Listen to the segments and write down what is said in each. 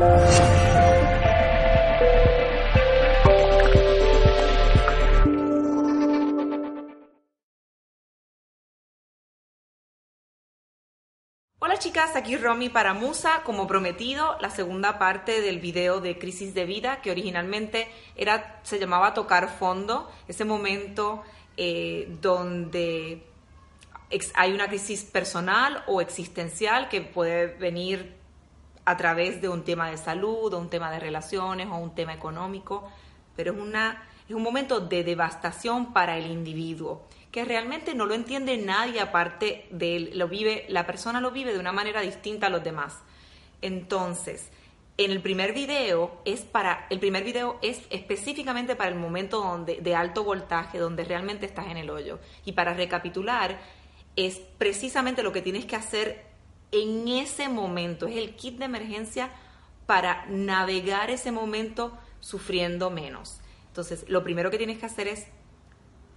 Hola chicas, aquí Romy para Musa, como prometido, la segunda parte del video de Crisis de Vida, que originalmente era, se llamaba Tocar Fondo, ese momento eh, donde hay una crisis personal o existencial que puede venir a través de un tema de salud, o un tema de relaciones, o un tema económico, pero es, una, es un momento de devastación para el individuo que realmente no lo entiende nadie aparte de él, lo vive, la persona lo vive de una manera distinta a los demás. Entonces, en el primer video es para, el primer video es específicamente para el momento donde, de alto voltaje, donde realmente estás en el hoyo. Y para recapitular, es precisamente lo que tienes que hacer en ese momento, es el kit de emergencia para navegar ese momento sufriendo menos. Entonces, lo primero que tienes que hacer es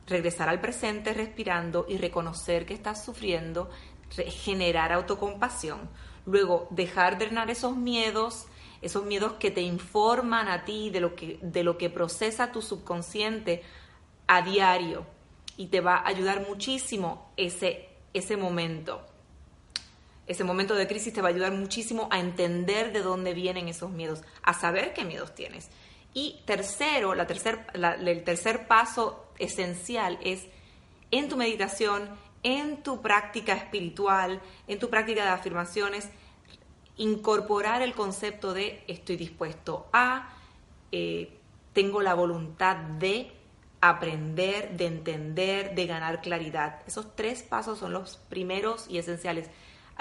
regresar al presente respirando y reconocer que estás sufriendo, generar autocompasión. Luego, dejar drenar esos miedos, esos miedos que te informan a ti de lo que, de lo que procesa tu subconsciente a diario y te va a ayudar muchísimo ese, ese momento. Ese momento de crisis te va a ayudar muchísimo a entender de dónde vienen esos miedos, a saber qué miedos tienes. Y tercero, la tercer, el tercer paso esencial es en tu meditación, en tu práctica espiritual, en tu práctica de afirmaciones, incorporar el concepto de estoy dispuesto a, eh, tengo la voluntad de aprender, de entender, de ganar claridad. Esos tres pasos son los primeros y esenciales.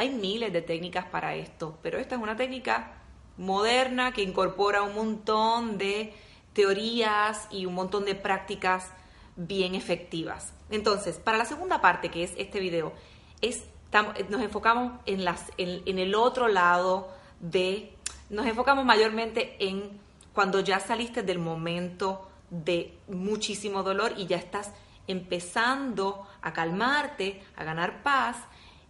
Hay miles de técnicas para esto, pero esta es una técnica moderna que incorpora un montón de teorías y un montón de prácticas bien efectivas. Entonces, para la segunda parte, que es este video, nos enfocamos en, las, en, el otro lado de, nos enfocamos mayormente en cuando ya saliste del momento de muchísimo dolor y ya estás empezando a calmarte, a ganar paz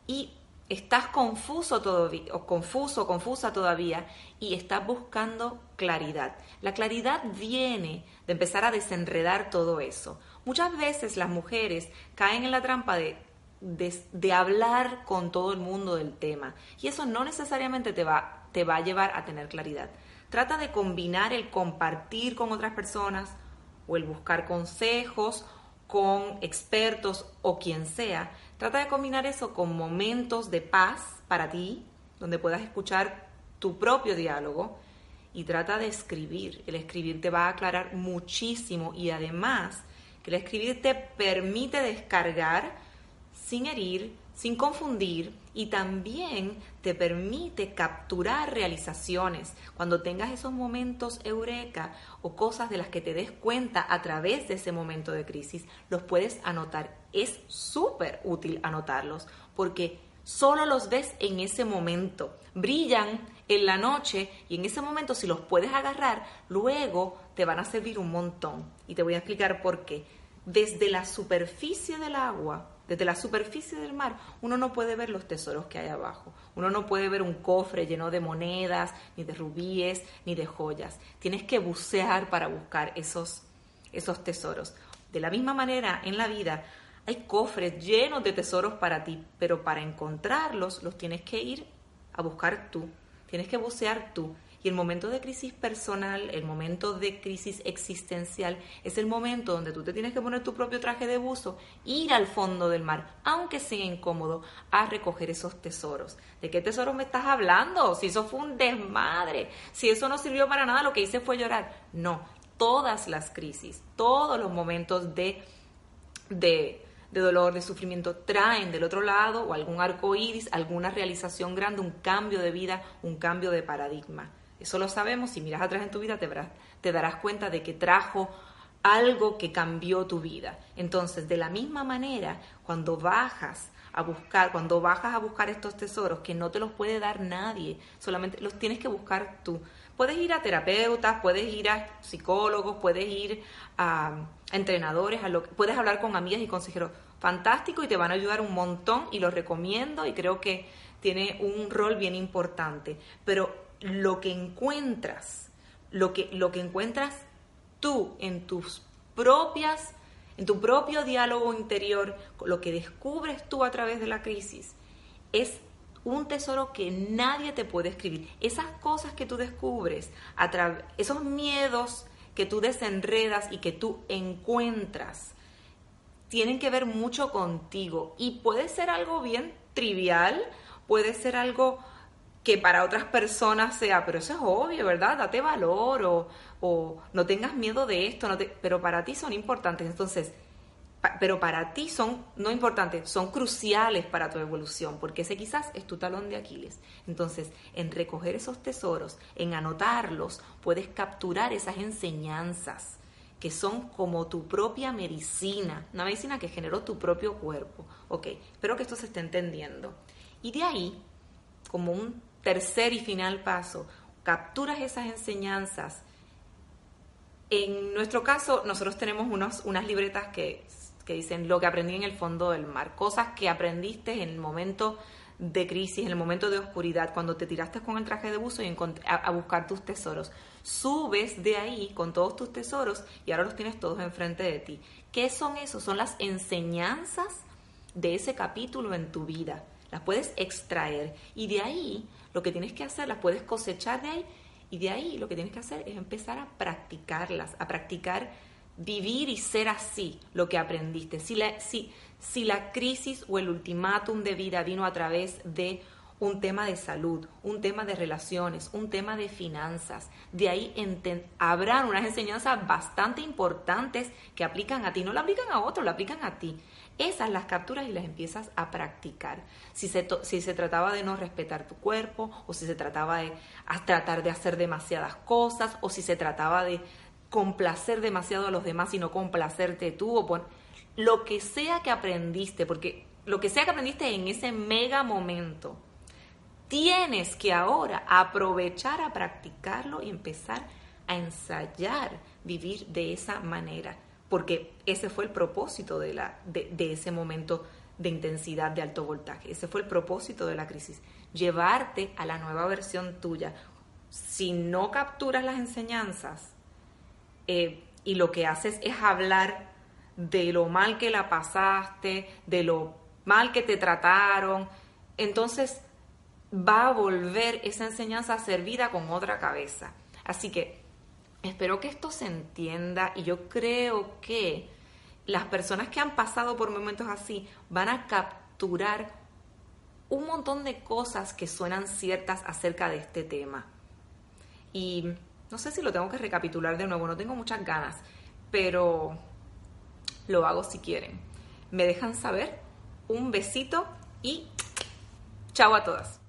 y estás confuso todavía, o confuso, confusa todavía, y estás buscando claridad. La claridad viene de empezar a desenredar todo eso. Muchas veces las mujeres caen en la trampa de, de, hablar con todo el mundo del tema, y eso no necesariamente te va, te va a llevar a tener claridad. Trata de combinar el compartir con otras personas o el buscar consejos con expertos o quien sea Trata de combinar eso con momentos de paz para ti, donde puedas escuchar tu propio diálogo y trata de escribir. El escribir te va a aclarar muchísimo y además que el escribir te permite descargar sin herir, sin confundir y también te permite capturar realizaciones. Cuando tengas esos momentos eureka o cosas de las que te des cuenta a través de ese momento de crisis, los puedes anotar. Es súper útil anotarlos porque solo los ves en ese momento. Brillan en la noche y en ese momento si los puedes agarrar, luego te van a servir un montón. Y te voy a explicar por qué. Desde la superficie del agua desde la superficie del mar, uno no puede ver los tesoros que hay abajo. Uno no puede ver un cofre lleno de monedas, ni de rubíes, ni de joyas. Tienes que bucear para buscar esos, esos tesoros. De la misma manera, en la vida hay cofres llenos de tesoros para ti, pero para encontrarlos los tienes que ir a buscar tú. Tienes que bucear tú. Y el momento de crisis personal, el momento de crisis existencial, es el momento donde tú te tienes que poner tu propio traje de buzo, ir al fondo del mar, aunque sea incómodo, a recoger esos tesoros. ¿De qué tesoros me estás hablando? Si eso fue un desmadre, si eso no sirvió para nada, lo que hice fue llorar. No, todas las crisis, todos los momentos de, de, de dolor, de sufrimiento, traen del otro lado o algún arco iris, alguna realización grande, un cambio de vida, un cambio de paradigma. Eso lo sabemos, si miras atrás en tu vida te, darás cuenta de que trajo algo que cambió tu vida. Entonces, de la misma manera, cuando bajas a buscar, cuando bajas a buscar estos tesoros que no te los puede dar nadie, solamente los tienes que buscar tú. Puedes ir a terapeutas, puedes ir a psicólogos, puedes ir a, entrenadores, a lo, puedes hablar con amigas y consejeros. Fantástico y te van a ayudar un montón y lo recomiendo y creo que tiene un rol bien importante. Pero lo que encuentras, lo que, lo que encuentras tú en tus propias, en tu propio diálogo interior, lo que descubres tú a través de la crisis, es un tesoro que nadie te puede escribir. Esas cosas que tú descubres, esos miedos que tú desenredas y que tú encuentras, tienen que ver mucho contigo. Y puede ser algo bien trivial, puede ser algo que para otras personas sea, pero eso es obvio, ¿verdad? Date valor o, no tengas miedo de esto, no te, pero para ti son importantes. Entonces, pero para ti son no importantes, son cruciales para tu evolución, porque ese quizás es tu talón de Aquiles. Entonces, en recoger esos tesoros, en anotarlos, puedes capturar esas enseñanzas que son como tu propia medicina, una medicina que generó tu propio cuerpo. Ok, espero que esto se esté entendiendo. Y de ahí, como un tercer y final paso, capturas esas enseñanzas. En nuestro caso, nosotros tenemos unos, unas libretas que que dicen lo que aprendí en el fondo del mar, cosas que aprendiste en el momento de crisis, en el momento de oscuridad, cuando te tiraste con el traje de buzo y a, buscar tus tesoros. Subes de ahí con todos tus tesoros y ahora los tienes todos enfrente de ti. ¿Qué son esos? Son las enseñanzas de ese capítulo en tu vida. Las puedes extraer y de ahí lo que tienes que hacer, las puedes cosechar de ahí y de ahí lo que tienes que hacer es empezar a practicarlas, a practicar vivir y ser así lo que aprendiste. Si la, si, si la crisis o el ultimátum de vida vino a través de un tema de salud, un tema de relaciones, un tema de finanzas. De ahí habrán unas enseñanzas bastante importantes que aplican a ti, no la aplican a otros, la aplican a ti. Esas las capturas y las empiezas a practicar. Si se, si se trataba de no respetar tu cuerpo, o si se trataba de tratar de hacer demasiadas cosas, o si se trataba de complacer demasiado a los demás y no complacerte tú o lo que sea que aprendiste, porque lo que sea que aprendiste en ese mega momento, tienes que ahora aprovechar a practicarlo y empezar a ensayar vivir de esa manera, porque ese fue el propósito de, la, de, ese momento de intensidad de alto voltaje, ese fue el propósito de la crisis, llevarte a la nueva versión tuya. Si no capturas las enseñanzas, eh, y lo que haces es hablar de lo mal que la pasaste, de lo mal que te trataron, entonces va a volver esa enseñanza a ser vida con otra cabeza. Así que espero que esto se entienda y yo creo que las personas que han pasado por momentos así van a capturar un montón de cosas que suenan ciertas acerca de este tema. Y no sé si lo tengo que recapitular de nuevo, no tengo muchas ganas, pero lo hago si quieren. Me dejan saber. Un besito y chao a todas.